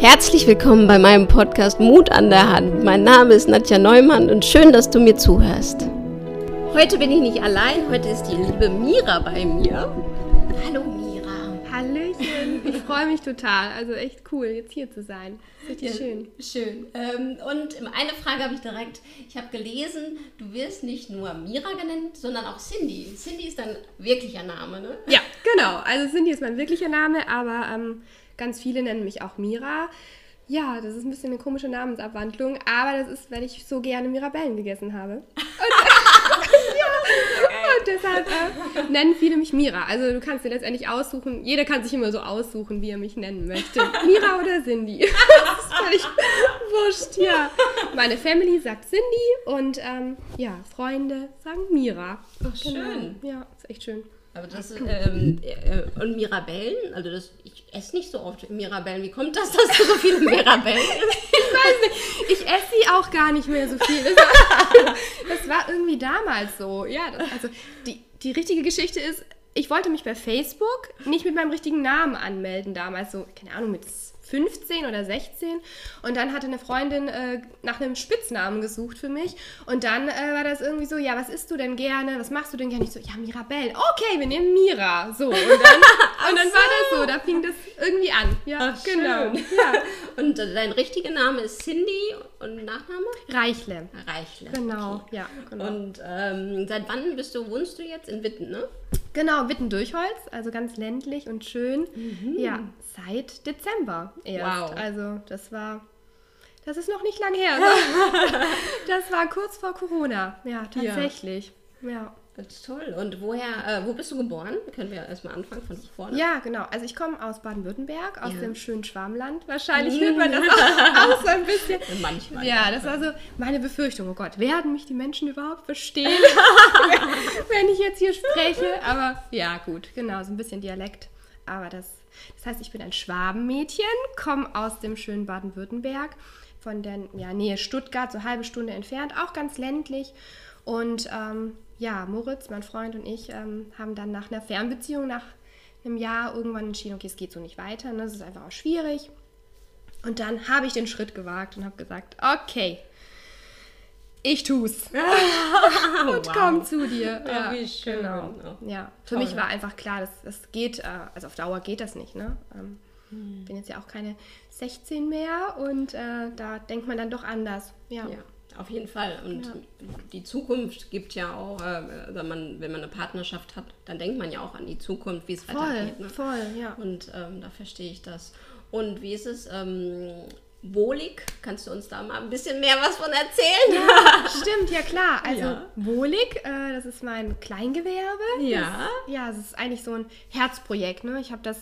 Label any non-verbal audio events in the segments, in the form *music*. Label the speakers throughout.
Speaker 1: Herzlich willkommen bei meinem Podcast Mut an der Hand. Mein Name ist Nadja Neumann und schön, dass du mir zuhörst. Heute bin ich nicht allein, heute ist die liebe Mira bei mir. Hallo Mira.
Speaker 2: Hallöchen, ich freue mich total. Also echt cool, jetzt hier zu sein. Richtig ja, schön.
Speaker 1: Schön. Ähm, und eine Frage habe ich direkt. Ich habe gelesen, du wirst nicht nur Mira genannt, sondern auch Cindy. Cindy ist dein wirklicher Name, ne?
Speaker 2: Ja, genau. Also Cindy ist mein wirklicher Name, aber ähm, Ganz viele nennen mich auch Mira. Ja, das ist ein bisschen eine komische Namensabwandlung, aber das ist, weil ich so gerne Mirabellen gegessen habe. Und, *laughs* ja, und deshalb äh, nennen viele mich Mira. Also du kannst dir letztendlich aussuchen, jeder kann sich immer so aussuchen, wie er mich nennen möchte. Mira oder Cindy. *laughs* das ist völlig wurscht, ja. Meine Family sagt Cindy und ähm, ja, Freunde sagen Mira.
Speaker 1: Ach, schön.
Speaker 2: Genau. Ja, ist echt schön.
Speaker 1: Aber das ähm, äh, und Mirabellen, also das, ich esse nicht so oft Mirabellen. Wie kommt das, dass du so viele Mirabellen isst? *laughs*
Speaker 2: ich weiß nicht. Ich esse sie auch gar nicht mehr so viel. Das war, *laughs* das war irgendwie damals so. Ja, das, also die, die richtige Geschichte ist, ich wollte mich bei Facebook nicht mit meinem richtigen Namen anmelden damals, so, keine Ahnung, mit 15 oder 16 und dann hatte eine Freundin äh, nach einem Spitznamen gesucht für mich und dann äh, war das irgendwie so, ja, was isst du denn gerne, was machst du denn gerne? Ich so, ja, Mirabelle, okay, wir nehmen Mira, so und dann, *laughs* und dann so. war das so, da fing das irgendwie an, ja,
Speaker 1: Ach, genau. Ja. Und äh, dein richtiger Name ist Cindy und Nachname?
Speaker 2: Reichle.
Speaker 1: Reichle.
Speaker 2: Genau, okay. ja. Genau.
Speaker 1: Und ähm, seit wann bist du, wohnst du jetzt in Witten, ne?
Speaker 2: Genau, Witten-Durchholz, also ganz ländlich und schön. Mhm. Ja, seit Dezember erst. Wow. Also das war, das ist noch nicht lang her. *laughs* das war kurz vor Corona. Ja, tatsächlich. Ja. ja.
Speaker 1: Das ist toll. Und woher, äh, wo bist du geboren? Können wir erstmal anfangen von vorne?
Speaker 2: Ja, genau. Also ich komme aus Baden-Württemberg, aus ja. dem schönen Schwarmland. Wahrscheinlich hört man das *laughs* auch, auch, so ein bisschen. *laughs*
Speaker 1: Manchmal.
Speaker 2: Ja, das war so meine Befürchtung. Oh Gott, werden mich die Menschen überhaupt verstehen, *laughs* wenn ich jetzt hier spreche? Aber ja, gut, genau, so ein bisschen Dialekt. Aber das, das heißt, ich bin ein Schwabenmädchen, komme aus dem schönen Baden-Württemberg, von der ja, Nähe Stuttgart, so eine halbe Stunde entfernt, auch ganz ländlich. Und ähm, ja, Moritz, mein Freund und ich ähm, haben dann nach einer Fernbeziehung, nach einem Jahr irgendwann entschieden, okay, es geht so nicht weiter, ne? das ist einfach auch schwierig. Und dann habe ich den Schritt gewagt und habe gesagt, okay, ich tu's. *laughs* *laughs* und wow. komm zu dir.
Speaker 1: Ja, wie schön. Genau.
Speaker 2: Ja, für Toll. mich war einfach klar, das, das geht, äh, also auf Dauer geht das nicht. Ne? Ähm, hm. bin jetzt ja auch keine 16 mehr und äh, da denkt man dann doch anders.
Speaker 1: Ja. ja. Auf jeden Fall. Und ja. die Zukunft gibt ja auch, äh, wenn, man, wenn man eine Partnerschaft hat, dann denkt man ja auch an die Zukunft, wie es weitergeht.
Speaker 2: Ne? Voll, ja.
Speaker 1: Und ähm, da verstehe ich das. Und wie ist es? Ähm, Wohlig, kannst du uns da mal ein bisschen mehr was von erzählen?
Speaker 2: Ja, *laughs* stimmt, ja klar. Also ja. Wohlig, äh, das ist mein Kleingewerbe.
Speaker 1: Ja.
Speaker 2: Das, ja, es ist eigentlich so ein Herzprojekt. Ne? Ich habe das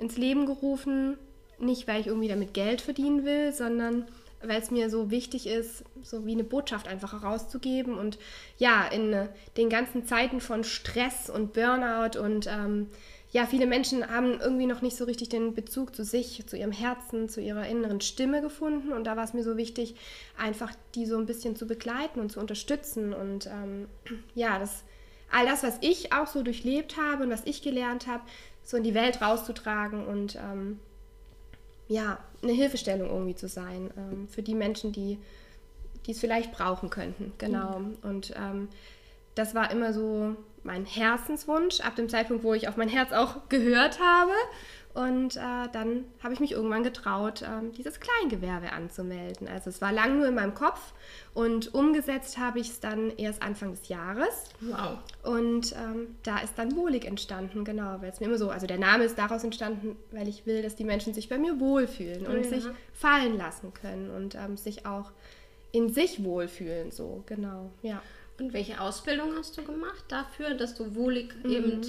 Speaker 2: ins Leben gerufen, nicht weil ich irgendwie damit Geld verdienen will, sondern weil es mir so wichtig ist, so wie eine Botschaft einfach herauszugeben. Und ja, in äh, den ganzen Zeiten von Stress und Burnout und ähm, ja, viele Menschen haben irgendwie noch nicht so richtig den Bezug zu sich, zu ihrem Herzen, zu ihrer inneren Stimme gefunden. Und da war es mir so wichtig, einfach die so ein bisschen zu begleiten und zu unterstützen. Und ähm, ja, das, all das, was ich auch so durchlebt habe und was ich gelernt habe, so in die Welt rauszutragen und ähm, ja, eine Hilfestellung irgendwie zu sein ähm, für die Menschen, die die es vielleicht brauchen könnten. Genau. Mhm. Und ähm, das war immer so mein Herzenswunsch, ab dem Zeitpunkt, wo ich auf mein Herz auch gehört habe. Und äh, dann habe ich mich irgendwann getraut, ähm, dieses Kleingewerbe anzumelden. Also es war lang nur in meinem Kopf und umgesetzt habe ich es dann erst Anfang des Jahres.
Speaker 1: Wow.
Speaker 2: Und ähm, da ist dann wohlig entstanden, genau, weil es mir immer so, also der Name ist daraus entstanden, weil ich will, dass die Menschen sich bei mir wohlfühlen und ja. sich fallen lassen können und ähm, sich auch in sich wohlfühlen, so, genau, ja.
Speaker 1: Und welche Ausbildung hast du gemacht dafür, dass du wohlig mhm. eben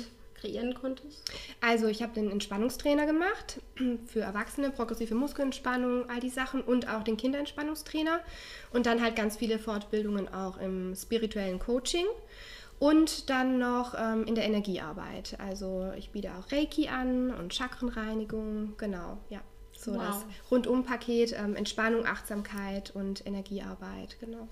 Speaker 1: kreieren konntest?
Speaker 2: Also ich habe den Entspannungstrainer gemacht *clears throat* für Erwachsene, progressive Muskelentspannung, all die Sachen und auch den Kinderentspannungstrainer und dann halt ganz viele Fortbildungen auch im spirituellen Coaching und dann noch ähm, in der Energiearbeit. Also ich biete auch Reiki an und Chakrenreinigung, genau, ja. So wow. das Rundum-Paket, ähm, Entspannung, Achtsamkeit und Energiearbeit, genau.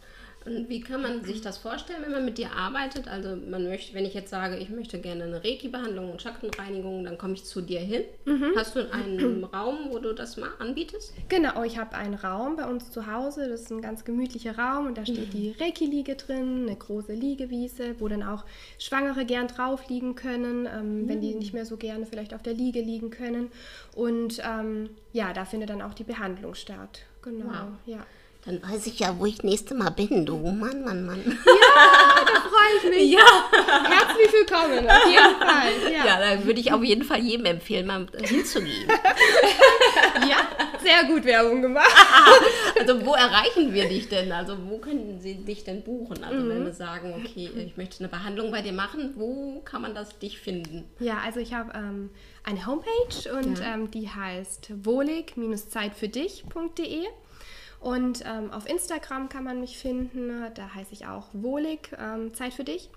Speaker 1: Und wie kann man sich das vorstellen, wenn man mit dir arbeitet? Also man möchte, wenn ich jetzt sage, ich möchte gerne eine Reiki-Behandlung und Chakrenreinigung, dann komme ich zu dir hin. Mhm. Hast du einen *clears throat* Raum, wo du das mal anbietest?
Speaker 2: Genau, ich habe einen Raum bei uns zu Hause. Das ist ein ganz gemütlicher Raum und da steht mhm. die Reiki-Liege drin, eine große Liegewiese, wo dann auch Schwangere gern drauf liegen können, ähm, mhm. wenn die mhm. nicht mehr so gerne vielleicht auf der Liege liegen können. Und ähm, ja, da findet dann auch die Behandlung statt. Genau, wow. ja.
Speaker 1: Dann weiß ich ja, wo ich nächste Mal bin, du. Mann, Mann, Mann. *laughs*
Speaker 2: Ja, da freue ich mich. Ja. Herzlich willkommen, auf jeden Fall.
Speaker 1: Ja. ja, da würde ich auf jeden Fall jedem empfehlen, mal hinzugehen. *laughs*
Speaker 2: Ja, sehr gut Werbung gemacht. *laughs*
Speaker 1: Also, wo erreichen wir dich denn? Also, wo können sie dich denn buchen? Also, mhm. wenn wir sagen, okay, ich möchte eine Behandlung bei dir machen, wo kann man das dich finden?
Speaker 2: Ja, also ich habe ähm, eine Homepage und ja. ähm, die heißt wohlig-zeitfürdich.de. Und ähm, auf Instagram kann man mich finden, da heiße ich auch Wohlig, ähm, Zeit für dich.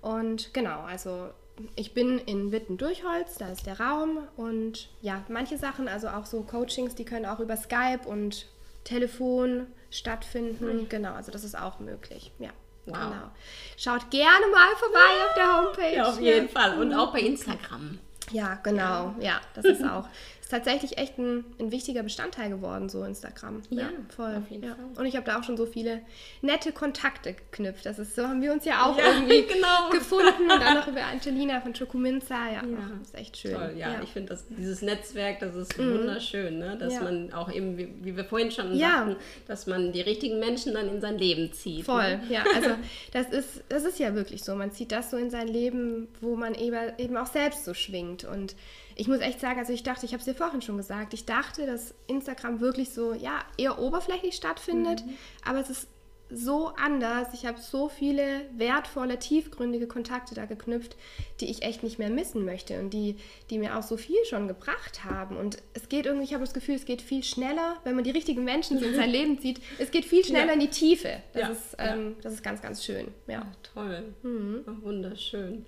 Speaker 2: Und genau, also ich bin in Witten-Durchholz, da ist der Raum. Und ja, manche Sachen, also auch so Coachings, die können auch über Skype und Telefon stattfinden. Mhm. Genau, also das ist auch möglich. Ja. Wow. Genau. Schaut gerne mal vorbei auf der Homepage.
Speaker 1: Ja, auf jeden ja. Fall. Und auch bei Instagram.
Speaker 2: Ja, genau. Ja, ja das ist auch *laughs* ist tatsächlich echt ein, ein wichtiger Bestandteil geworden, so Instagram.
Speaker 1: Ja, ja voll. Auf jeden
Speaker 2: ja. Fall. Und ich habe da auch schon so viele nette Kontakte geknüpft. Das ist so, haben wir uns ja auch ja, *laughs* irgendwie genau. gefunden. Und dann noch über Angelina von Chocominza. Ja, ja. das ist echt schön.
Speaker 1: Toll, ja. Ich finde dieses Netzwerk, das ist mhm. wunderschön, ne? dass man auch eben, wie, wie, wir vorhin schon sagten, dass man die richtigen Menschen dann in sein Leben zieht.
Speaker 2: Voll, ne? ja. Also *laughs* das ist, das ist ja wirklich so. Man zieht das so in sein Leben, wo man eben, eben auch selbst so schwingt. Und ich muss echt sagen, also ich dachte, ich habe es dir vorhin schon gesagt, ich dachte, dass Instagram wirklich so, ja, eher oberflächlich stattfindet, mhm. aber es ist so anders. Ich habe so viele wertvolle, tiefgründige Kontakte da geknüpft, die ich echt nicht mehr missen möchte und die, die mir auch so viel schon gebracht haben. Und es geht irgendwie, ich habe das Gefühl, es geht viel schneller, wenn man die richtigen Menschen in sein *laughs* Leben zieht. Es geht viel schneller ja. in die Tiefe. Das, ja. ist, ähm, ja. das ist ganz, ganz schön. Ja.
Speaker 1: Toll. Mhm. Wunderschön.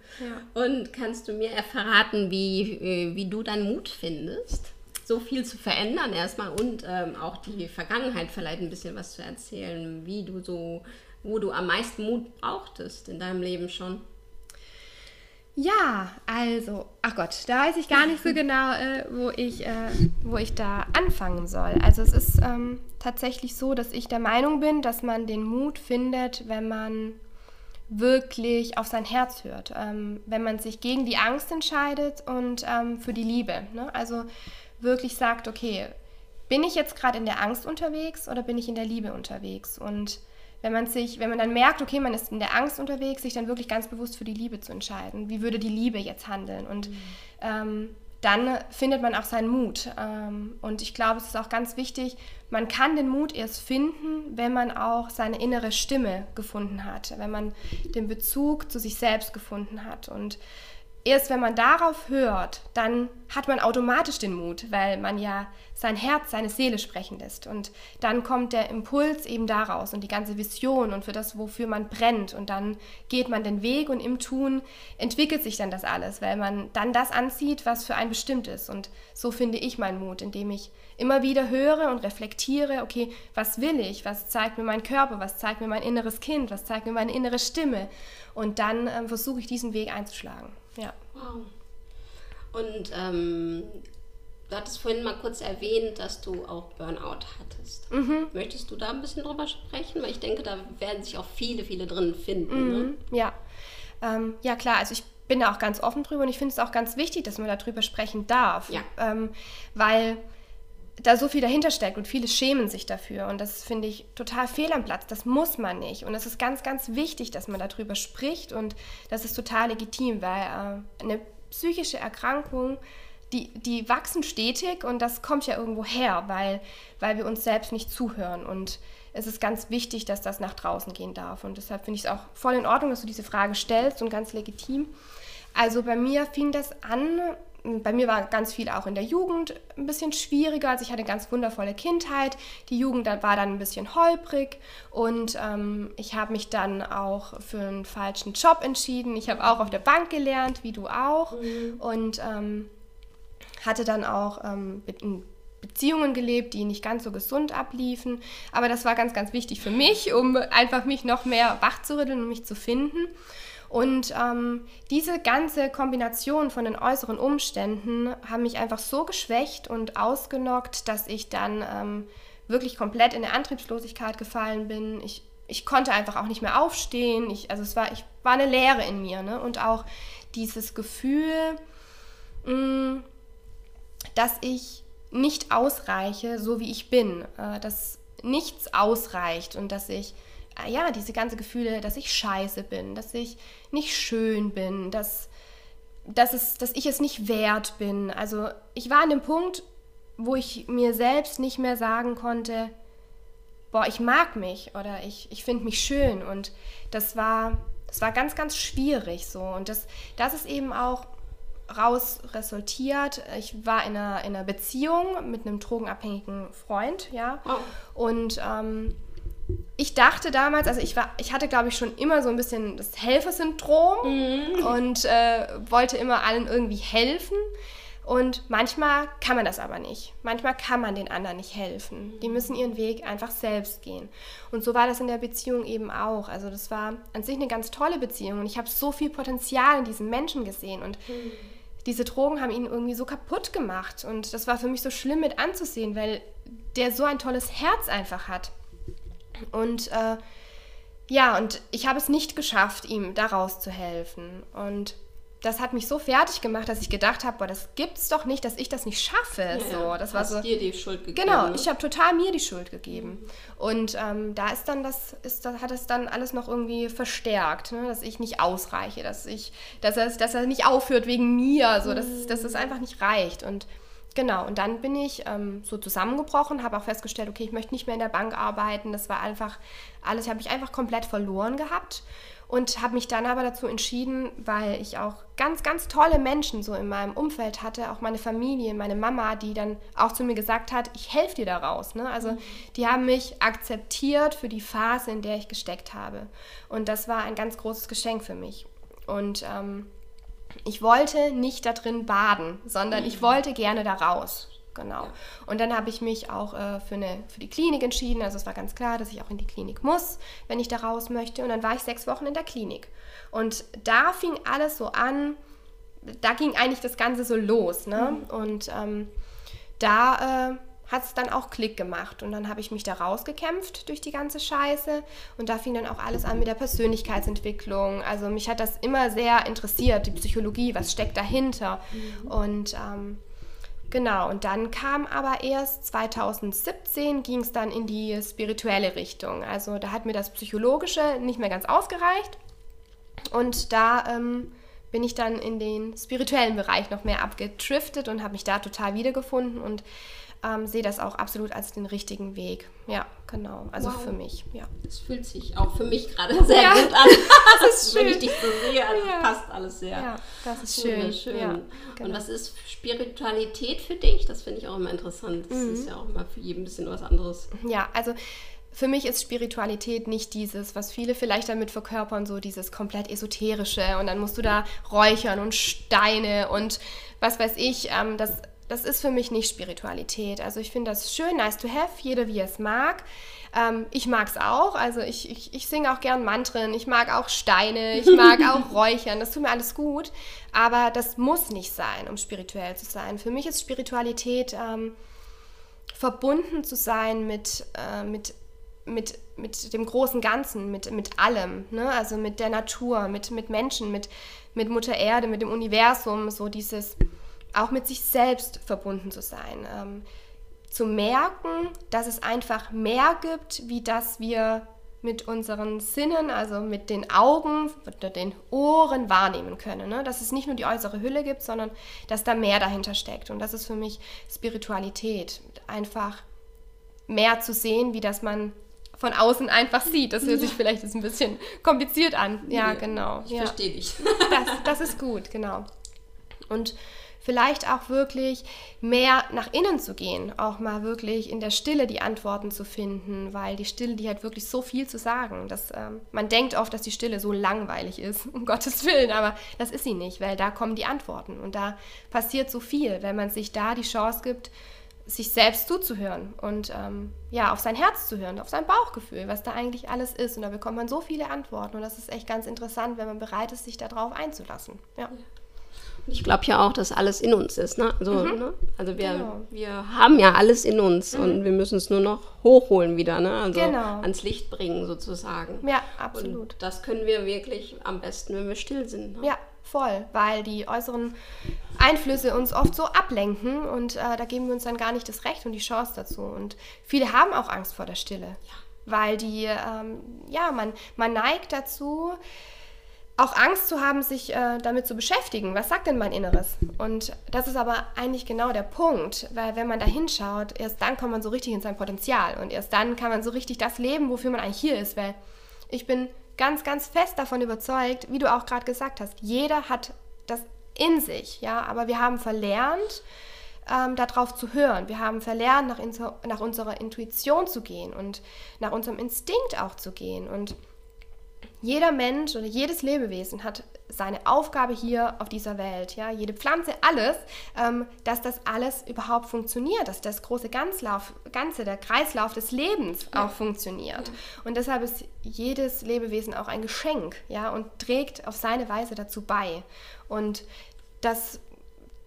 Speaker 1: Und kannst du mir verraten, wie, wie du deinen Mut findest? So viel zu verändern erstmal und ähm, auch die Vergangenheit vielleicht ein bisschen was zu erzählen, wie du so, wo du am meisten Mut brauchtest in deinem Leben schon.
Speaker 2: Ja, also, ach Gott, da weiß ich gar nicht so genau, äh, wo, ich, äh, wo ich da anfangen soll. Also es ist ähm, tatsächlich so, dass ich der Meinung bin, dass man den Mut findet, wenn man wirklich auf sein Herz hört, ähm, wenn man sich gegen die Angst entscheidet und ähm, für die Liebe. Ne? Also wirklich sagt, okay, bin ich jetzt gerade in der Angst unterwegs oder bin ich in der Liebe unterwegs? Und wenn man sich, wenn man dann merkt, okay, man ist in der Angst unterwegs, sich dann wirklich ganz bewusst für die Liebe zu entscheiden. Wie würde die Liebe jetzt handeln? Und mhm. ähm, dann findet man auch seinen Mut. Ähm, und ich glaube, es ist auch ganz wichtig, man kann den Mut erst finden, wenn man auch seine innere Stimme gefunden hat, wenn man den Bezug zu sich selbst gefunden hat. Und erst wenn man darauf hört, dann hat man automatisch den Mut, weil man ja sein Herz, seine Seele sprechen lässt. Und dann kommt der Impuls eben daraus und die ganze Vision und für das, wofür man brennt. Und dann geht man den Weg und im Tun entwickelt sich dann das alles, weil man dann das anzieht, was für einen bestimmt ist. Und so finde ich meinen Mut, indem ich immer wieder höre und reflektiere, okay, was will ich? Was zeigt mir mein Körper? Was zeigt mir mein inneres Kind? Was zeigt mir meine innere Stimme? Und dann äh, versuche ich diesen Weg einzuschlagen. Ja.
Speaker 1: Wow. Und ähm, du hattest vorhin mal kurz erwähnt, dass du auch Burnout hattest. Mhm. Möchtest du da ein bisschen drüber sprechen? Weil ich denke, da werden sich auch viele, viele drin finden. Ne?
Speaker 2: Mhm. Ne? Ja. Ähm, ja, klar. Also ich bin da auch ganz offen drüber und ich finde es auch ganz wichtig, dass man darüber sprechen darf. Ja. Ähm, weil da so viel dahinter steckt und viele schämen sich dafür. Und das finde ich total fehl am Platz. Das muss man nicht. Und es ist ganz, ganz wichtig, dass man darüber spricht. Und das ist total legitim, weil äh, eine psychische Erkrankung, die, die wachsen stetig und das kommt ja irgendwo her, weil, weil wir uns selbst nicht zuhören. Und es ist ganz wichtig, dass das nach draußen gehen darf. Und deshalb finde ich es auch voll in Ordnung, dass du diese Frage stellst und ganz legitim. Also bei mir fing das an bei mir war ganz viel auch in der Jugend ein bisschen schwieriger. Also ich hatte eine ganz wundervolle Kindheit. Die Jugend war dann ein bisschen holprig und ähm, ich habe mich dann auch für einen falschen Job entschieden. Ich habe auch auf der Bank gelernt, wie du auch. Mhm. Und ähm, hatte dann auch ähm, Beziehungen gelebt, die nicht ganz so gesund abliefen. Aber das war ganz, ganz wichtig für mich, um einfach mich noch mehr wachzurütteln und mich zu finden. Und ähm, diese ganze Kombination von den äußeren Umständen haben mich einfach so geschwächt und ausgenockt, dass ich dann ähm, wirklich komplett in der Antriebslosigkeit gefallen bin. Ich, ich konnte einfach auch nicht mehr aufstehen. Ich, also es war, ich war eine Leere in mir. Ne? Und auch dieses Gefühl, mh, mm, dass ich nicht ausreiche, so wie ich bin, äh, dass nichts ausreicht und dass ich ja, diese ganzen Gefühle, dass ich scheiße bin, dass ich nicht schön bin, dass, dass, es, dass ich es nicht wert bin. Also ich war an dem Punkt, wo ich mir selbst nicht mehr sagen konnte, boah, ich mag mich oder ich, ich finde mich schön. Und das war, das war ganz, ganz schwierig so. Und das, das ist eben auch raus resultiert. Ich war in einer, in einer Beziehung mit einem drogenabhängigen Freund, ja. Oh. Und ähm, ich dachte damals, also ich war, ich hatte glaube ich schon immer so ein bisschen das Helfersyndrom mhm. und äh, wollte immer allen irgendwie helfen. Und manchmal kann man das aber nicht. Manchmal kann man den anderen nicht helfen. Die müssen ihren Weg einfach selbst gehen. Und so war das in der Beziehung eben auch. Also das war an sich eine ganz tolle Beziehung und ich habe so viel Potenzial in diesen Menschen gesehen und mhm. diese Drogen haben ihn irgendwie so kaputt gemacht und das war für mich so schlimm mit anzusehen, weil der so ein tolles Herz einfach hat. Und äh, ja, und ich habe es nicht geschafft, ihm daraus zu helfen. Und das hat mich so fertig gemacht, dass ich gedacht habe, boah, das gibt's doch nicht, dass ich das nicht schaffe. Ja, so, das
Speaker 1: hast war so, dir die Schuld gegeben.
Speaker 2: Genau, ich habe total mir die Schuld gegeben. Und ähm, da ist dann das, ist, das hat es dann alles noch irgendwie verstärkt, ne? dass ich nicht ausreiche, dass ich, dass er, dass er nicht aufhört wegen mir, so, dass, dass es einfach nicht reicht. Und Genau, und dann bin ich ähm, so zusammengebrochen, habe auch festgestellt, okay, ich möchte nicht mehr in der Bank arbeiten. Das war einfach alles, habe ich einfach komplett verloren gehabt und habe mich dann aber dazu entschieden, weil ich auch ganz, ganz tolle Menschen so in meinem Umfeld hatte, auch meine Familie, meine Mama, die dann auch zu mir gesagt hat, ich helfe dir daraus. Ne? Also mhm. die haben mich akzeptiert für die Phase, in der ich gesteckt habe. Und das war ein ganz großes Geschenk für mich. Und ähm, ich wollte nicht da drin baden, sondern ich wollte gerne da raus. Genau. Und dann habe ich mich auch äh, für, eine, für die Klinik entschieden. Also es war ganz klar, dass ich auch in die Klinik muss, wenn ich da raus möchte. Und dann war ich sechs Wochen in der Klinik. Und da fing alles so an, da ging eigentlich das Ganze so los. Ne? Mhm. Und ähm, da äh, hat es dann auch Klick gemacht. Und dann habe ich mich da rausgekämpft durch die ganze Scheiße. Und da fing dann auch alles an mit der Persönlichkeitsentwicklung. Also mich hat das immer sehr interessiert, die Psychologie, was steckt dahinter. Mhm. Und ähm, genau, und dann kam aber erst 2017 ging es dann in die spirituelle Richtung. Also da hat mir das Psychologische nicht mehr ganz ausgereicht. Und da ähm, bin ich dann in den spirituellen Bereich noch mehr abgetriftet und habe mich da total wiedergefunden und ähm, sehe das auch absolut als den richtigen Weg. Ja, genau. Also wow. für mich, ja.
Speaker 1: Das fühlt sich auch für mich gerade sehr ja. gut an. *laughs* das ist schön. Wenn ich dich so sehe, also ja. passt alles sehr. Ja,
Speaker 2: das ist schön.
Speaker 1: schön. Ja, genau. Und was ist Spiritualität für dich? Das finde ich auch immer interessant. Das mhm. ist ja auch immer für jeden ein bisschen was anderes.
Speaker 2: Ja, also für mich ist Spiritualität nicht dieses, was viele vielleicht damit verkörpern, so dieses komplett esoterische und dann musst du da räuchern und Steine und was weiß ich. Ähm, das das ist für mich nicht Spiritualität. Also ich finde das schön, nice to have, jeder wie er es mag. Ähm, ich mag es auch, also ich, ich, ich singe auch gern Mantren, ich mag auch Steine, ich mag *laughs* auch Räuchern, das tut mir alles gut. Aber das muss nicht sein, um spirituell zu sein. Für mich ist Spiritualität ähm, verbunden zu sein mit, äh, mit, mit, mit dem großen Ganzen, mit, mit allem, ne? also mit der Natur, mit, mit Menschen, mit, mit Mutter Erde, mit dem Universum, so dieses auch mit sich selbst verbunden zu sein. Ähm, zu merken, dass es einfach mehr gibt, wie das wir mit unseren Sinnen, also mit den Augen oder den Ohren wahrnehmen können. Ne? Dass es nicht nur die äußere Hülle gibt, sondern dass da mehr dahinter steckt. Und das ist für mich Spiritualität. Einfach mehr zu sehen, wie das man von außen einfach sieht. Das hört sich vielleicht jetzt ein bisschen kompliziert an. Ja, nee, genau.
Speaker 1: Ich ja. verstehe dich.
Speaker 2: Das, das ist gut, genau. Und vielleicht auch wirklich mehr nach innen zu gehen, auch mal wirklich in der Stille die Antworten zu finden, weil die Stille, die hat wirklich so viel zu sagen. Dass, ähm, man denkt oft, dass die Stille so langweilig ist, *laughs* um Gottes Willen, aber das ist sie nicht, weil da kommen die Antworten und da passiert so viel, wenn man sich da die Chance gibt, sich selbst zuzuhören und ähm, ja, auf sein Herz zu hören, auf sein Bauchgefühl, was da eigentlich alles ist. Und da bekommt man so viele Antworten und das ist echt ganz interessant, wenn man bereit ist, sich darauf einzulassen. Ja.
Speaker 1: Ich glaube ja auch, dass alles in uns ist. Ne? Also, mhm. ne? also wir, genau. wir haben ja alles in uns mhm. und wir müssen es nur noch hochholen wieder, ne? also genau. ans Licht bringen sozusagen.
Speaker 2: Ja, absolut.
Speaker 1: Und das können wir wirklich am besten, wenn wir still sind.
Speaker 2: Ne? Ja, voll, weil die äußeren Einflüsse uns oft so ablenken und äh, da geben wir uns dann gar nicht das Recht und die Chance dazu. Und viele haben auch Angst vor der Stille, ja. weil die, ähm, ja, man, man neigt dazu, auch Angst zu haben, sich äh, damit zu beschäftigen. Was sagt denn mein Inneres? Und das ist aber eigentlich genau der Punkt, weil wenn man da hinschaut, erst dann kommt man so richtig in sein Potenzial und erst dann kann man so richtig das leben, wofür man eigentlich hier ist. Weil ich bin ganz, ganz fest davon überzeugt, wie du auch gerade gesagt hast, jeder hat das in sich, ja, aber wir haben verlernt, ähm, darauf zu hören. Wir haben verlernt, nach, nach unserer Intuition zu gehen und nach unserem Instinkt auch zu gehen und jeder Mensch oder jedes Lebewesen hat seine Aufgabe hier auf dieser Welt, ja, jede Pflanze, alles, ähm, dass das alles überhaupt funktioniert, dass das große Ganzlauf, Ganze, der Kreislauf des Lebens ja. auch funktioniert. Ja. Und deshalb ist jedes Lebewesen auch ein Geschenk, ja, und trägt auf seine Weise dazu bei. Und das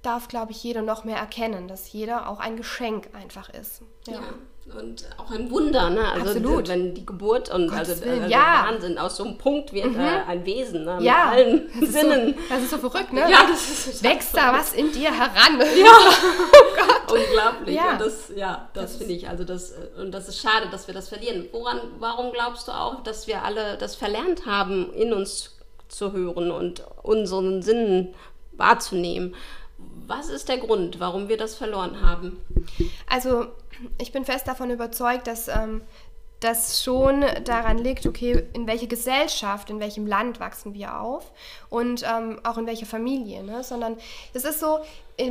Speaker 2: darf, glaube ich, jeder noch mehr erkennen, dass jeder auch ein Geschenk einfach ist.
Speaker 1: ja. ja und auch ein Wunder, ne? Also
Speaker 2: Absolut.
Speaker 1: wenn die Geburt und also, also
Speaker 2: ja.
Speaker 1: Wahnsinn, aus so einem Punkt wird mhm. äh, ein Wesen, ne? Mit ja. allen
Speaker 2: das
Speaker 1: Sinnen.
Speaker 2: So, das ist so verrückt, ne?
Speaker 1: Ja, das ist
Speaker 2: Wächst da was in dir heran?
Speaker 1: Ja, *laughs* oh *laughs* Gott. Unglaublich. Ja. Und das, ja, das, das finde ich, also das, und das ist schade, dass wir das verlieren. Woran, warum glaubst du auch, dass wir alle das verlernt haben, in uns zu hören und unseren Sinnen wahrzunehmen? Was ist der Grund, warum wir das verloren haben?
Speaker 2: Also ich bin fest davon überzeugt, dass ähm, das schon daran liegt, okay, in welche Gesellschaft, in welchem Land wachsen wir auf und ähm, auch in welcher Familie, ne? sondern es ist so,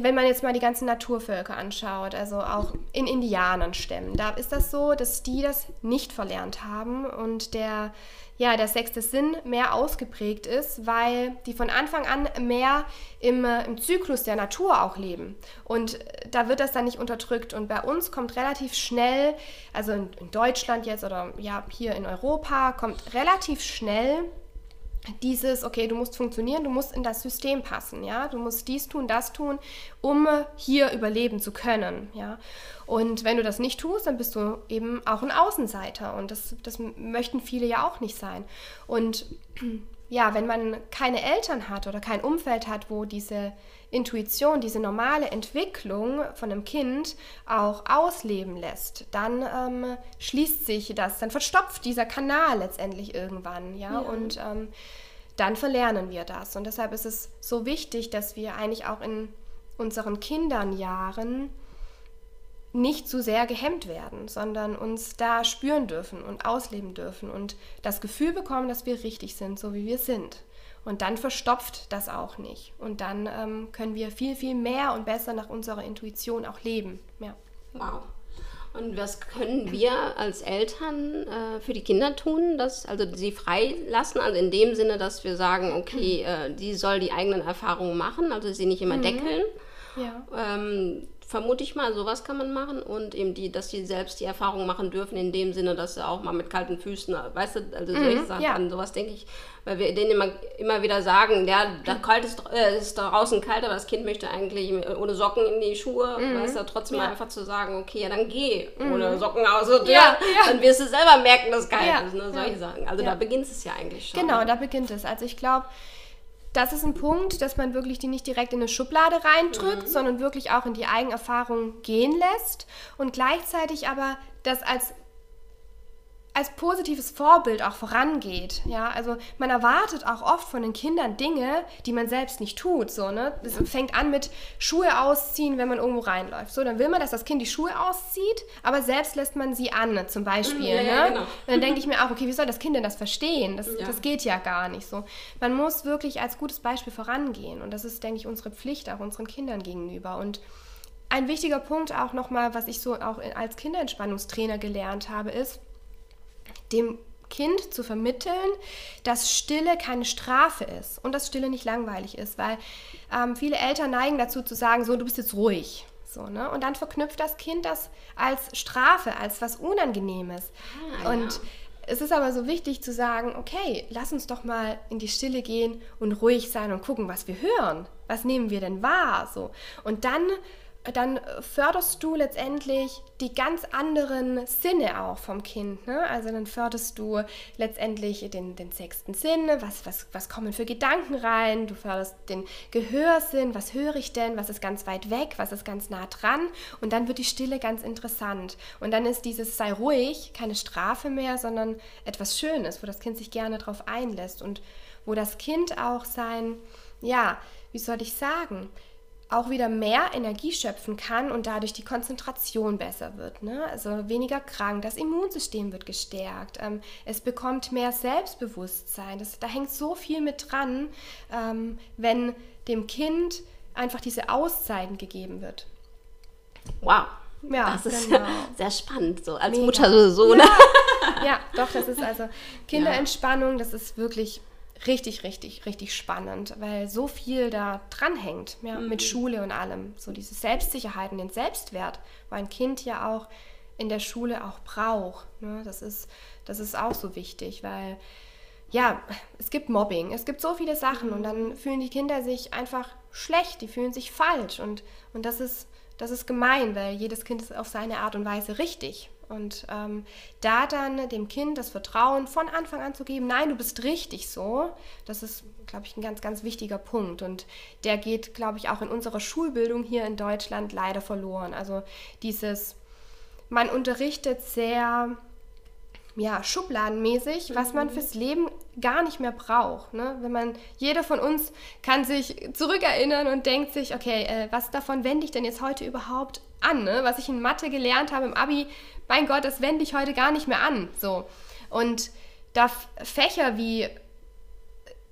Speaker 2: wenn man jetzt mal die ganzen Naturvölker anschaut, also auch in Indianerstämmen, da ist das so, dass die das nicht verlernt haben und der ja, der sechste Sinn mehr ausgeprägt ist, weil die von Anfang an mehr im, im Zyklus der Natur auch leben. Und da wird das dann nicht unterdrückt. Und bei uns kommt relativ schnell, also in, in Deutschland jetzt oder ja, hier in Europa, kommt relativ schnell dieses, okay, du musst funktionieren, du musst in das System passen, ja, du musst dies tun, das tun, um hier überleben zu können, ja. Und wenn du das nicht tust, dann bist du eben auch ein Außenseiter und das, das möchten viele ja auch nicht sein. Und ja, wenn man keine Eltern hat oder kein Umfeld hat, wo diese Intuition, diese normale Entwicklung von einem Kind auch ausleben lässt, dann ähm, schließt sich das, dann verstopft dieser Kanal letztendlich irgendwann, ja, ja. und ähm, dann verlernen wir das. Und deshalb ist es so wichtig, dass wir eigentlich auch in unseren Kindernjahren nicht zu sehr gehemmt werden, sondern uns da spüren dürfen und ausleben dürfen und das Gefühl bekommen, dass wir richtig sind, so wie wir sind. Und dann verstopft das auch nicht. Und dann ähm, können wir viel, viel mehr und besser nach unserer Intuition auch leben. Ja.
Speaker 1: Wow. Und was können wir als Eltern äh, für die Kinder tun, dass, also sie freilassen, also in dem Sinne, dass wir sagen, okay, äh, die soll die eigenen Erfahrungen machen, also sie nicht immer mhm. deckeln. Ja. Ähm, vermute ich mal, sowas kann man machen und eben die, dass die selbst die Erfahrung machen dürfen, in dem Sinne, dass sie auch mal mit kalten Füßen, weißt du, also solche mhm, Sachen, ja. an sowas denke ich, weil wir denen immer, immer wieder sagen, ja, da kalt ist, äh, ist draußen kalt, aber das Kind möchte eigentlich ohne Socken in die Schuhe, mhm. weißt du, trotzdem ja. einfach zu sagen, okay, ja, dann geh mhm. ohne Socken aus und ja, ja, dann wirst du selber merken, dass es kalt ist, ne, solche Sachen. Also da beginnt es ja eigentlich schon.
Speaker 2: Genau, da beginnt es. Also ich glaube, das ist ein Punkt, dass man wirklich die nicht direkt in eine Schublade reindrückt, mhm. sondern wirklich auch in die Eigenerfahrung gehen lässt und gleichzeitig aber das als als positives Vorbild auch vorangeht. Ja, also man erwartet auch oft von den Kindern Dinge, die man selbst nicht tut. So, ne? Das fängt an mit Schuhe ausziehen, wenn man irgendwo reinläuft. So, dann will man, dass das Kind die Schuhe auszieht, aber selbst lässt man sie an, zum Beispiel. Ja, ne? ja, genau. Dann denke ich mir auch, okay, wie soll das Kind denn das verstehen? Das, ja. das geht ja gar nicht so. Man muss wirklich als gutes Beispiel vorangehen. Und das ist, denke ich, unsere Pflicht auch unseren Kindern gegenüber. Und ein wichtiger Punkt auch nochmal, was ich so auch als Kinderentspannungstrainer gelernt habe, ist, dem Kind zu vermitteln, dass Stille keine Strafe ist und dass Stille nicht langweilig ist, weil ähm, viele Eltern neigen dazu zu sagen, so, du bist jetzt ruhig. So, ne? Und dann verknüpft das Kind das als Strafe, als was Unangenehmes.
Speaker 1: Ah,
Speaker 2: und
Speaker 1: ja.
Speaker 2: es ist aber so wichtig zu sagen, okay, lass uns doch mal in die Stille gehen und ruhig sein und gucken, was wir hören. Was nehmen wir denn wahr? So. Und dann dann förderst du letztendlich die ganz anderen Sinne auch vom Kind. Ne? Also dann förderst du letztendlich den, den sechsten Sinn, was, was, was kommen für Gedanken rein, du förderst den Gehörsinn, was höre ich denn, was ist ganz weit weg, was ist ganz nah dran und dann wird die Stille ganz interessant. Und dann ist dieses sei ruhig keine Strafe mehr, sondern etwas Schönes, wo das Kind sich gerne drauf einlässt und wo das Kind auch sein, ja, wie soll ich sagen, auch wieder mehr Energie schöpfen kann und dadurch die Konzentration besser wird. Ne? Also weniger krank, das Immunsystem wird gestärkt, ähm, es bekommt mehr Selbstbewusstsein. Das, da hängt so viel mit dran, ähm, wenn dem Kind einfach diese Auszeiten gegeben wird.
Speaker 1: Wow.
Speaker 2: Ja,
Speaker 1: das ist
Speaker 2: genau. *laughs*
Speaker 1: sehr spannend, so als
Speaker 2: Mega.
Speaker 1: Mutter sowieso. Ne?
Speaker 2: Ja, *laughs* ja, doch, das ist also Kinderentspannung, das ist wirklich richtig, richtig, richtig spannend, weil so viel da dranhängt, ja, mit Schule und allem. So diese Selbstsicherheit und den Selbstwert, wo ein Kind ja auch in der Schule auch braucht. Ne? Das, ist, das ist auch so wichtig, weil ja, es gibt Mobbing, es gibt so viele Sachen und dann fühlen die Kinder sich einfach schlecht, die fühlen sich falsch und, und das, ist, das ist gemein, weil jedes Kind ist auf seine Art und Weise richtig. Und ähm, da dann dem Kind das Vertrauen von Anfang an zu geben, nein, du bist richtig so, das ist, glaube ich, ein ganz, ganz wichtiger Punkt. Und der geht, glaube ich, auch in unserer Schulbildung hier in Deutschland leider verloren. Also dieses, man unterrichtet sehr ja, schubladenmäßig, was man fürs Leben gar nicht mehr braucht. Ne? Wenn man, jeder von uns kann sich zurückerinnern und denkt sich, okay, äh, was davon wende ich denn jetzt heute überhaupt an? Ne? Was ich in Mathe gelernt habe im Abi, mein Gott, das wende ich heute gar nicht mehr an. So. Und da Fächer wie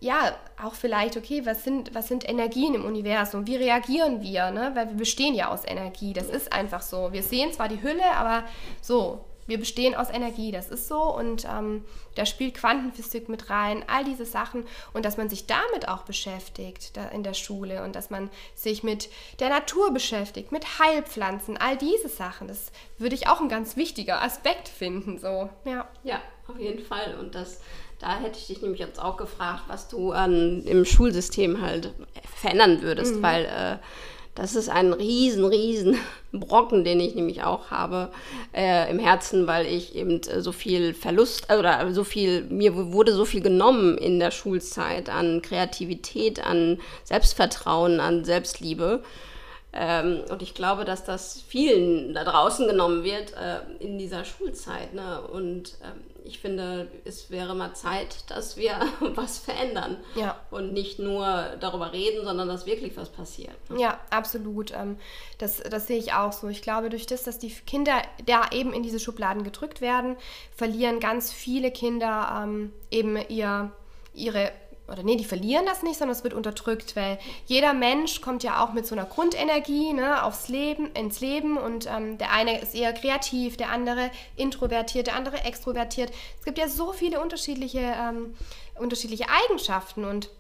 Speaker 2: ja, auch vielleicht, okay, was sind, was sind Energien im Universum? Wie reagieren wir? Ne? Weil wir bestehen ja aus Energie. Das ist einfach so. Wir sehen zwar die Hülle, aber so, wir bestehen aus Energie, das ist so. Und ähm, da spielt Quantenphysik mit rein, all diese Sachen. Und dass man sich damit auch beschäftigt in der Schule. Und dass man sich mit der Natur beschäftigt, mit Heilpflanzen, all diese Sachen, das würde ich auch ein ganz wichtiger Aspekt finden, so, ja.
Speaker 1: Ja, auf jeden Fall. Und das da hätte ich dich nämlich jetzt auch gefragt, was du an, im Schulsystem halt verändern würdest, mhm. weil äh, das ist ein riesen, riesen *laughs* Brocken, den ich nämlich auch habe äh, im Herzen, weil ich eben äh, so viel Verlust oder so viel, mir wurde so viel genommen in der Schulzeit an Kreativität, an Selbstvertrauen, an Selbstliebe. Ähm, und ich glaube, dass das vielen da draußen genommen wird äh, in dieser Schulzeit. Ne? Und ähm, ich finde, es wäre mal Zeit, dass wir *laughs* was verändern.
Speaker 2: Ja.
Speaker 1: Und nicht nur darüber reden, sondern dass wirklich was passiert.
Speaker 2: Ne? Ja, absolut. Ähm, das, das sehe ich auch so. Ich glaube, durch das, dass die Kinder da eben in diese Schubladen gedrückt werden, verlieren ganz viele Kinder ähm, eben ihr, ihre oder nee, die verlieren das nicht, sondern es wird unterdrückt, weil jeder Mensch kommt ja auch mit so einer Grundenergie ne, aufs Leben, ins Leben und ähm, der eine ist eher kreativ, der andere introvertiert, der andere extrovertiert. Es gibt ja so viele unterschiedliche, ähm, unterschiedliche Eigenschaften und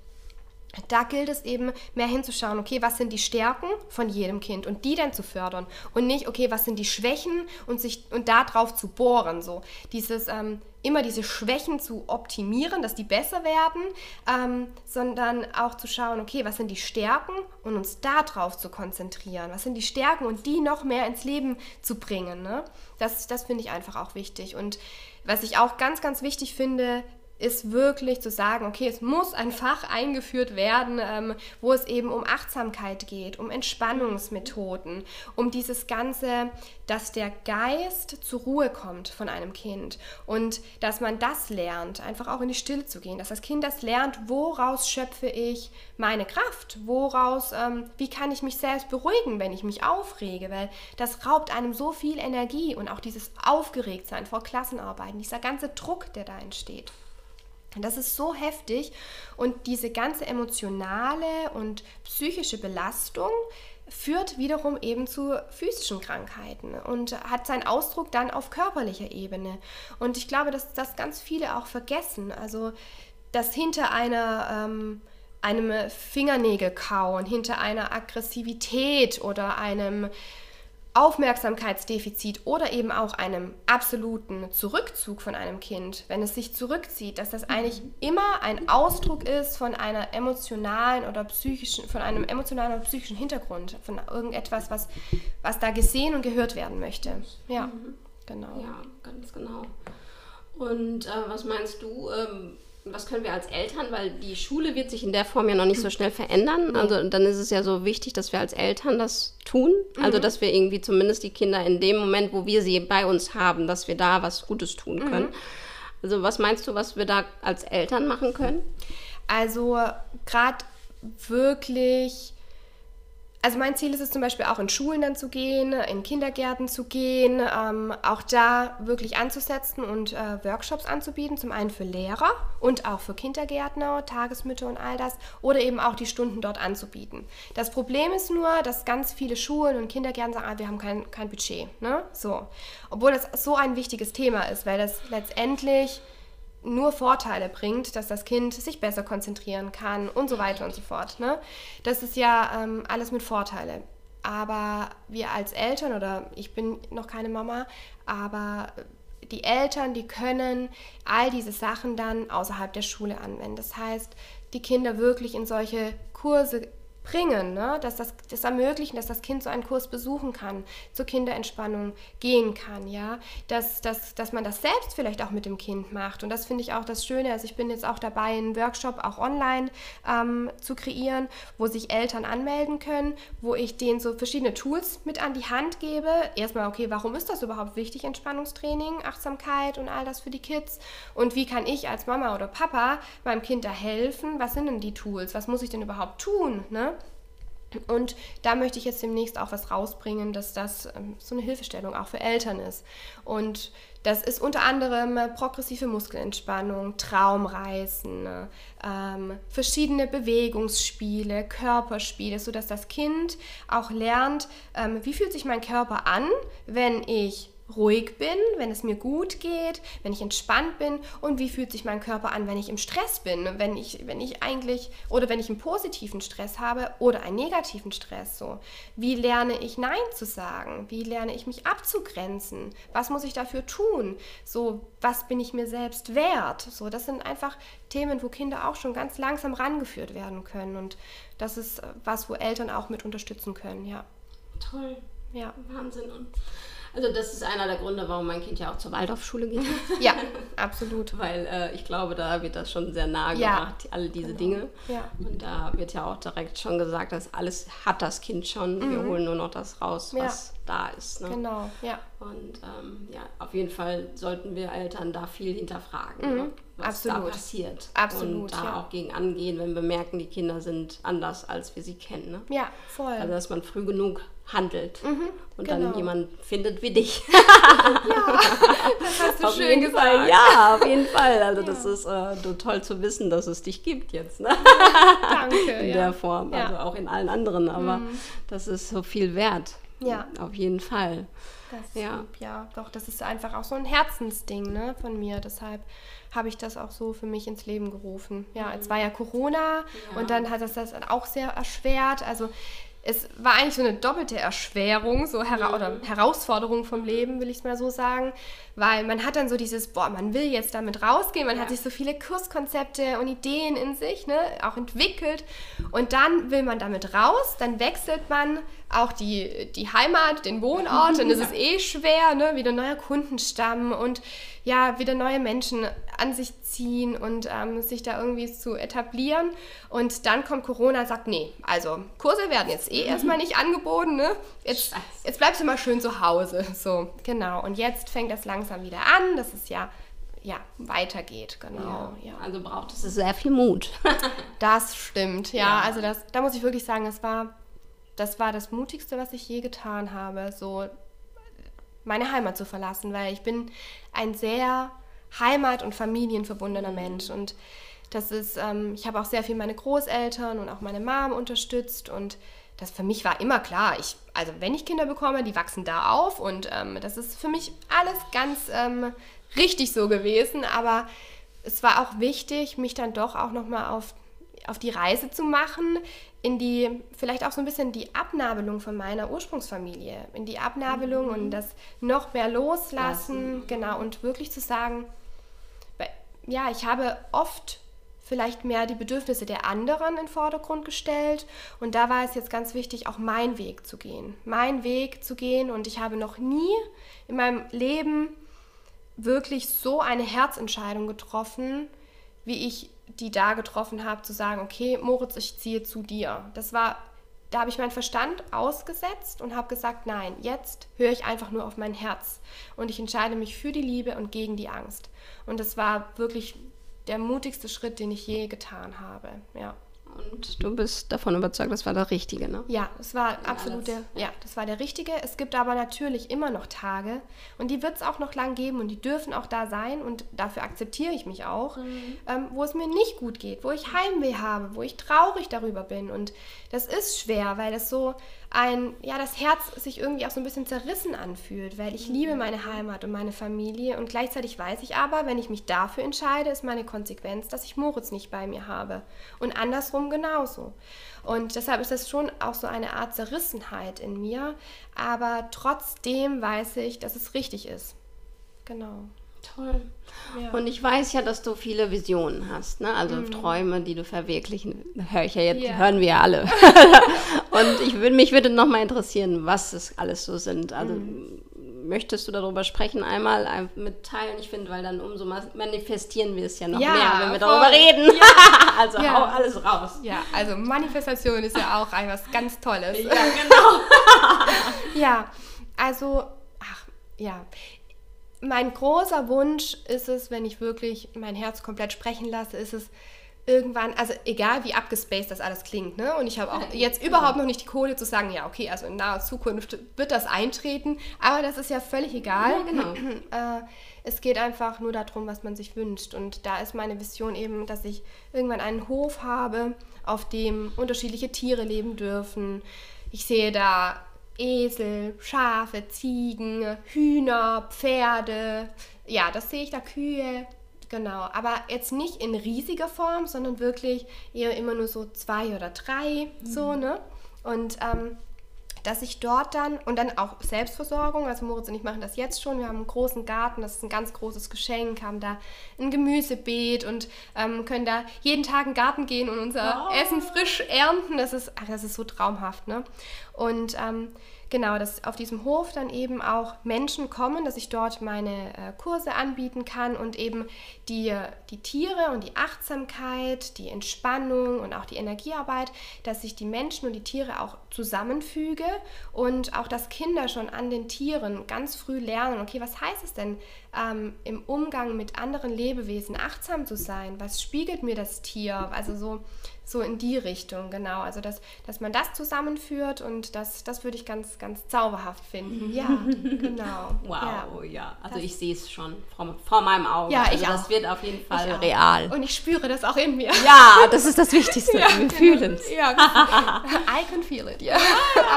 Speaker 2: da gilt es eben mehr hinzuschauen, okay, was sind die Stärken von jedem Kind und die dann zu fördern und nicht, okay, was sind die Schwächen und sich und da drauf zu bohren, so dieses ähm, immer diese Schwächen zu optimieren, dass die besser werden, ähm, sondern auch zu schauen, okay, was sind die Stärken und uns da drauf zu konzentrieren, was sind die Stärken und die noch mehr ins Leben zu bringen. Ne? Das, das finde ich einfach auch wichtig und was ich auch ganz, ganz wichtig finde, ist wirklich zu sagen, okay, es muss ein Fach eingeführt werden, ähm, wo es eben um Achtsamkeit geht, um Entspannungsmethoden, um dieses Ganze, dass der Geist zur Ruhe kommt von einem Kind und dass man das lernt, einfach auch in die Stille zu gehen, dass das Kind das lernt, woraus schöpfe ich meine Kraft, woraus, ähm, wie kann ich mich selbst beruhigen, wenn ich mich aufrege, weil das raubt einem so viel Energie und auch dieses Aufgeregtsein vor Klassenarbeiten, dieser ganze Druck, der da entsteht. Das ist so heftig und diese ganze emotionale und psychische Belastung führt wiederum eben zu physischen Krankheiten und hat seinen Ausdruck dann auf körperlicher Ebene. Und ich glaube, dass das ganz viele auch vergessen. Also, dass hinter einer, ähm, einem Fingernägelkauen, hinter einer Aggressivität oder einem Aufmerksamkeitsdefizit oder eben auch einem absoluten Zurückzug von einem Kind, wenn es sich zurückzieht, dass das eigentlich immer ein Ausdruck ist von einer emotionalen oder psychischen, von einem emotionalen oder psychischen Hintergrund, von irgendetwas, was, was da gesehen und gehört werden möchte. Ja, mhm. genau.
Speaker 1: Ja, ganz genau. Und äh, was meinst du? Ähm was können wir als Eltern, weil die Schule wird sich in der Form ja noch nicht so schnell verändern. Also dann ist es ja so wichtig, dass wir als Eltern das tun. Also mhm. dass wir irgendwie zumindest die Kinder in dem Moment, wo wir sie bei uns haben, dass wir da was Gutes tun können. Mhm. Also was meinst du, was wir da als Eltern machen können?
Speaker 2: Also gerade wirklich also mein Ziel ist es zum Beispiel auch in Schulen dann zu gehen, in Kindergärten zu gehen, ähm, auch da wirklich anzusetzen und äh, Workshops anzubieten, zum einen für Lehrer und auch für Kindergärtner, Tagesmütter und all das, oder eben auch die Stunden dort anzubieten. Das Problem ist nur, dass ganz viele Schulen und Kindergärten sagen, ah, wir haben kein, kein Budget. Ne? So. Obwohl das so ein wichtiges Thema ist, weil das letztendlich nur Vorteile bringt, dass das Kind sich besser konzentrieren kann und so weiter und so fort. Ne? Das ist ja ähm, alles mit Vorteile. Aber wir als Eltern, oder ich bin noch keine Mama, aber die Eltern, die können all diese Sachen dann außerhalb der Schule anwenden. Das heißt, die Kinder wirklich in solche Kurse bringen, ne? dass das, das ermöglichen, dass das Kind so einen Kurs besuchen kann, zur Kinderentspannung gehen kann, ja, dass, dass, dass man das selbst vielleicht auch mit dem Kind macht. Und das finde ich auch das Schöne, also ich bin jetzt auch dabei, einen Workshop auch online ähm, zu kreieren, wo sich Eltern anmelden können, wo ich denen so verschiedene Tools mit an die Hand gebe, erstmal, okay, warum ist das überhaupt wichtig, Entspannungstraining, Achtsamkeit und all das für die Kids? Und wie kann ich als Mama oder Papa meinem Kind da helfen, was sind denn die Tools, was muss ich denn überhaupt tun, ne? Und da möchte ich jetzt demnächst auch was rausbringen, dass das ähm, so eine Hilfestellung auch für Eltern ist. Und das ist unter anderem äh, progressive Muskelentspannung, Traumreisen, ne, ähm, verschiedene Bewegungsspiele, Körperspiele, sodass das Kind auch lernt, ähm, wie fühlt sich mein Körper an, wenn ich ruhig bin, wenn es mir gut geht, wenn ich entspannt bin und wie fühlt sich mein Körper an, wenn ich im Stress bin, wenn ich, wenn ich eigentlich oder wenn ich einen positiven Stress habe oder einen negativen Stress so. Wie lerne ich Nein zu sagen? Wie lerne ich mich abzugrenzen? Was muss ich dafür tun? So, was bin ich mir selbst wert? So, das sind einfach Themen, wo Kinder auch schon ganz langsam rangeführt werden können und das ist was, wo Eltern auch mit unterstützen können, ja.
Speaker 1: Toll. Ja. Wahnsinn. Und also das ist einer der Gründe, warum mein Kind ja auch zur Waldorfschule geht. *laughs*
Speaker 2: Ja, absolut.
Speaker 1: Weil äh, ich glaube, da wird das schon sehr nahe ja. gebracht, alle diese genau. Dinge. Ja. Und da wird ja auch direkt schon gesagt, dass alles hat das Kind schon. Mhm. Wir holen nur noch das raus, was ja. da ist. Ne?
Speaker 2: Genau, ja.
Speaker 1: Und ähm, ja, auf jeden Fall sollten wir Eltern da viel hinterfragen, mhm. ne? was Absolut. da passiert.
Speaker 2: Absolut.
Speaker 1: Und da ja. auch gegen angehen, wenn wir merken, die Kinder sind anders, als wir sie kennen. Ne?
Speaker 2: Ja, voll.
Speaker 1: Also dass man früh genug handelt mhm, und genau. dann jemand findet wie dich. *laughs*
Speaker 2: ja, das hast du auf schön gesagt.
Speaker 1: Fall, ja, auf jeden Fall. Also ja. das ist äh, toll zu wissen, dass es dich gibt jetzt. Ne?
Speaker 2: Danke.
Speaker 1: In
Speaker 2: ja.
Speaker 1: der Form, also auch in allen anderen, aber mhm. das ist so viel wert.
Speaker 2: Ja.
Speaker 1: Auf jeden Fall.
Speaker 2: Das, ja. ja, doch, das ist einfach auch so ein Herzensding ne, von mir. Deshalb habe ich das auch so für mich ins Leben gerufen. Ja, mhm. es war ja Corona ja. und dann hat das das auch sehr erschwert. Also es war eigentlich so eine doppelte Erschwerung, so hera oder Herausforderung vom Leben, will ich es mal so sagen, weil man hat dann so dieses, boah, man will jetzt damit rausgehen, man ja. hat sich so viele Kurskonzepte und Ideen in sich, ne, auch entwickelt. Und dann will man damit raus, dann wechselt man auch die, die Heimat, den Wohnort, *laughs* dann ist es eh schwer, ne, wieder neuer Kundenstamm und ja, wieder neue Menschen an sich ziehen und ähm, sich da irgendwie zu etablieren. Und dann kommt Corona sagt, nee, also Kurse werden jetzt eh erstmal nicht angeboten, ne? Jetzt, jetzt bleibst du mal schön zu Hause. *laughs* So, genau. Und jetzt fängt das langsam wieder an, dass es ja ja, weitergeht, genau. Ja, ja.
Speaker 1: Also braucht es sehr viel Mut. *laughs*
Speaker 2: das stimmt, ja. ja. Also das, da muss ich wirklich sagen, das war, das war das Mutigste, was ich je getan habe. So meine Heimat zu verlassen, weil ich bin ein sehr heimat- und familienverbundener Mensch. Und das ist, ähm, ich habe auch sehr viel meine Großeltern und auch meine Mom unterstützt. Und das für mich war immer klar, ich, also wenn ich Kinder bekomme, die wachsen da auf. Und ähm, das ist für mich alles ganz ähm, richtig so gewesen, aber es war auch wichtig, mich dann doch auch nochmal auf auf die Reise zu machen, in die, vielleicht auch so ein bisschen die Abnabelung von meiner Ursprungsfamilie, in die Abnabelung mhm. und das noch mehr loslassen, Lassen. genau, und wirklich zu sagen, ja, ich habe oft vielleicht mehr die Bedürfnisse der anderen in den Vordergrund gestellt. Und da war es jetzt ganz wichtig, auch meinen Weg zu gehen. Mein Weg zu gehen. Und ich habe noch nie in meinem Leben wirklich so eine Herzentscheidung getroffen, wie ich die da getroffen habe, zu sagen, okay, Moritz, ich ziehe zu dir. Das war, da habe ich meinen Verstand ausgesetzt und habe gesagt, nein, jetzt höre ich einfach nur auf mein Herz und ich entscheide mich für die Liebe und gegen die Angst. Und das war wirklich der mutigste Schritt, den ich je getan habe. Ja.
Speaker 1: Und du bist davon überzeugt, das war der richtige, ne?
Speaker 2: Ja, es war absolut der, ja, das war der richtige. Es gibt aber natürlich immer noch Tage und die wird es auch noch lang geben und die dürfen auch da sein und dafür akzeptiere ich mich auch, mhm. ähm, wo es mir nicht gut geht, wo ich Heimweh habe, wo ich traurig darüber bin und das ist schwer, weil das so ein, ja, das Herz sich irgendwie auch so ein bisschen zerrissen anfühlt, weil ich liebe mhm. meine Heimat und meine Familie und gleichzeitig weiß ich aber, wenn ich mich dafür entscheide, ist meine Konsequenz, dass ich Moritz nicht bei mir habe und andersrum genauso. Und deshalb ist das schon auch so eine Art Zerrissenheit in mir, aber trotzdem weiß ich, dass es richtig ist. Genau.
Speaker 1: Toll. Ja. Und ich weiß ja, dass du viele Visionen hast, ne? also mhm. Träume, die du verwirklichen. Höre ich ja jetzt, yeah. hören wir alle. *laughs* und ich würde mich würde noch mal interessieren, was es alles so sind. Also mhm. möchtest du darüber sprechen einmal mitteilen? Ich finde, weil dann umso manifestieren wir es ja noch ja, mehr, wenn wir voll. darüber reden. Ja. *laughs* also ja. hau alles raus.
Speaker 2: Ja, also Manifestation ist ja auch etwas ganz Tolles. Ja, genau. *laughs* ja, also ach, ja, mein großer Wunsch ist es, wenn ich wirklich mein Herz komplett sprechen lasse, ist es irgendwann, also egal wie abgespaced das alles klingt, ne? Und ich habe auch *laughs* jetzt überhaupt noch nicht die Kohle zu sagen, ja, okay, also in naher Zukunft wird das eintreten, aber das ist ja völlig egal. Ja, genau. *clears throat* äh, es geht einfach nur darum, was man sich wünscht. Und da ist meine Vision eben, dass ich irgendwann einen Hof habe, auf dem unterschiedliche Tiere leben dürfen. Ich sehe da Esel, Schafe, Ziegen, Hühner, Pferde. Ja, das sehe ich da, Kühe. Genau, aber jetzt nicht in riesiger Form, sondern wirklich eher immer nur so zwei oder drei, mhm. so, ne? Und ähm, dass ich dort dann und dann auch Selbstversorgung, also Moritz und ich machen das jetzt schon, wir haben einen großen Garten, das ist ein ganz großes Geschenk, haben da ein Gemüsebeet und ähm, können da jeden Tag in den Garten gehen und unser oh. Essen frisch ernten, das ist, ach, das ist so traumhaft, ne? Und ähm, genau, dass auf diesem Hof dann eben auch Menschen kommen, dass ich dort meine äh, Kurse anbieten kann und eben die, die Tiere und die Achtsamkeit, die Entspannung und auch die Energiearbeit, dass ich die Menschen und die Tiere auch zusammenfüge und auch, dass Kinder schon an den Tieren ganz früh lernen, okay, was heißt es denn ähm, im Umgang mit anderen Lebewesen achtsam zu sein? Was spiegelt mir das Tier? Also so so in die Richtung, genau. Also, dass, dass man das zusammenführt und das, das würde ich ganz, ganz zauberhaft finden. Ja, genau. *laughs*
Speaker 1: Wow, ja. ja. Also, das, ich sehe es schon vor, vor, meinem Auge.
Speaker 2: Ja,
Speaker 1: ich
Speaker 2: also,
Speaker 1: Das wird auf jeden Fall real.
Speaker 2: Und ich spüre das auch in mir.
Speaker 1: Ja, *laughs* das ist das Wichtigste. ja, Wir genau. fühlen es.
Speaker 2: Ja, *laughs* I can feel it, ja. ja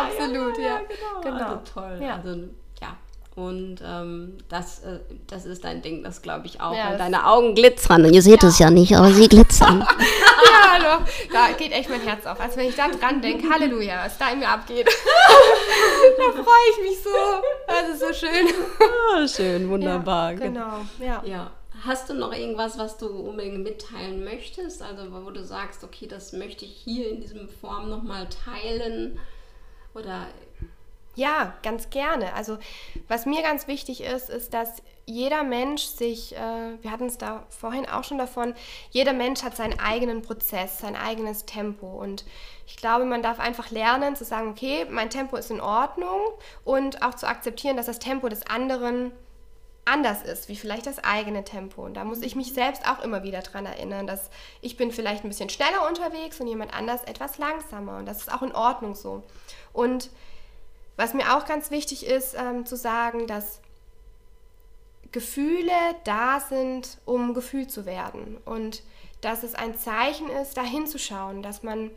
Speaker 2: Absolut, ja.
Speaker 1: Genau. genau. Also, toll. Also, und ähm, das, äh, das ist dein Ding, das glaube ich auch. Ja, deine Augen glitzern. Ihr seht ja. es ja nicht, aber sie glitzern.
Speaker 2: Ja, hallo. Da geht echt mein Herz auf. Als wenn ich da dran denke, Halleluja, was da in mir abgeht. *laughs* da freue ich mich so. Das ist so schön.
Speaker 1: Oh, schön, wunderbar.
Speaker 2: Ja, genau, ja.
Speaker 1: ja. Hast du noch irgendwas, was du unbedingt mitteilen möchtest? Also wo du sagst, okay, das möchte ich hier in diesem Form nochmal teilen? Oder
Speaker 2: ja, ganz gerne. Also was mir ganz wichtig ist, ist, dass jeder Mensch sich, äh, wir hatten es da vorhin auch schon davon, jeder Mensch hat seinen eigenen Prozess, sein eigenes Tempo. Und ich glaube, man darf einfach lernen zu sagen, okay, mein Tempo ist in Ordnung und auch zu akzeptieren, dass das Tempo des anderen anders ist, wie vielleicht das eigene Tempo. Und da muss ich mich selbst auch immer wieder daran erinnern, dass ich bin vielleicht ein bisschen schneller unterwegs und jemand anders etwas langsamer. Und das ist auch in Ordnung so. Und was mir auch ganz wichtig ist ähm, zu sagen, dass Gefühle da sind, um gefühlt zu werden und dass es ein Zeichen ist, da hinzuschauen, dass man,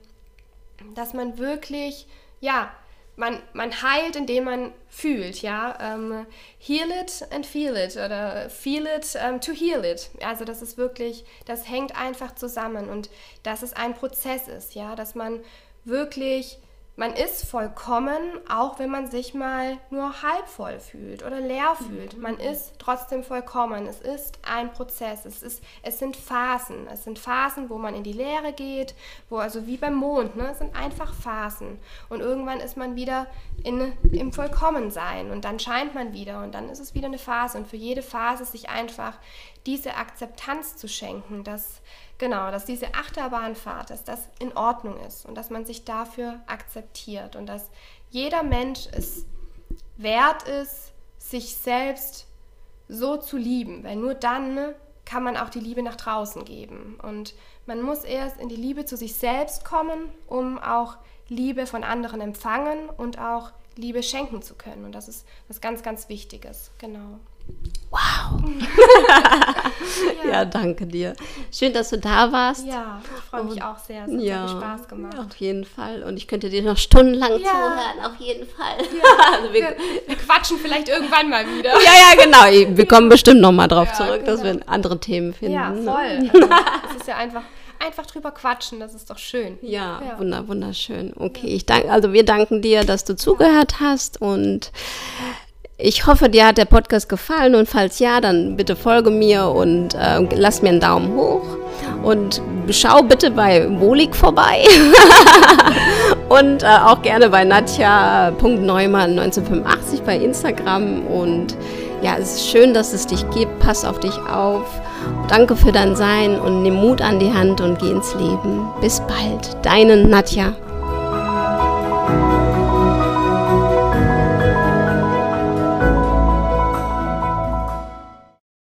Speaker 2: dass man wirklich, ja, man, man heilt, indem man fühlt, ja. Ähm, heal it and feel it oder feel it um, to heal it. Also das ist wirklich, das hängt einfach zusammen und dass es ein Prozess ist, ja, dass man wirklich man ist vollkommen, auch wenn man sich mal nur halb voll fühlt oder leer fühlt. Man ist trotzdem vollkommen. Es ist ein Prozess. Es, ist, es sind Phasen. Es sind Phasen, wo man in die Leere geht, wo also wie beim Mond, ne? es sind einfach Phasen. Und irgendwann ist man wieder in, im Vollkommensein und dann scheint man wieder und dann ist es wieder eine Phase. Und für jede Phase sich einfach diese Akzeptanz zu schenken, dass Genau, dass diese Achterbahnfahrt, dass das in Ordnung ist und dass man sich dafür akzeptiert und dass jeder Mensch es wert ist, sich selbst so zu lieben, weil nur dann kann man auch die Liebe nach draußen geben. Und man muss erst in die Liebe zu sich selbst kommen, um auch Liebe von anderen empfangen und auch Liebe schenken zu können. Und das ist was ganz, ganz Wichtiges. Genau.
Speaker 1: Wow. *laughs* ja. ja. danke dir. Schön, dass du da warst.
Speaker 2: Ja, ich freue mich auch sehr. Es hat ja, viel Spaß gemacht.
Speaker 1: Auf jeden Fall. Und ich könnte dir noch stundenlang ja. zuhören, auf jeden Fall.
Speaker 2: Ja. *laughs* also wir, wir, wir, quatschen vielleicht irgendwann mal wieder.
Speaker 1: Ja, ja, genau. Wir kommen bestimmt noch mal drauf zurück, genau. dass wir andere Themen finden. Ja,
Speaker 2: ne? voll. *laughs* Also, es ist ja einfach einfach drüber quatschen, das ist doch schön.
Speaker 1: Ja, ja. Wunder, wunderschön. Okay, ich danke, also wir danken dir, dass du zugehört hast und ich hoffe, dir hat der Podcast gefallen und falls ja, dann bitte folge mir und äh, lass mir einen Daumen hoch. Und schau bitte bei Wohlig vorbei. *laughs* und äh, auch gerne bei Nadja.neumann 1985 bei Instagram. Und ja, es ist schön, dass es dich gibt. Pass auf dich auf. Danke für dein Sein und nimm Mut an die Hand und geh ins Leben. Bis bald. Deine Nadja.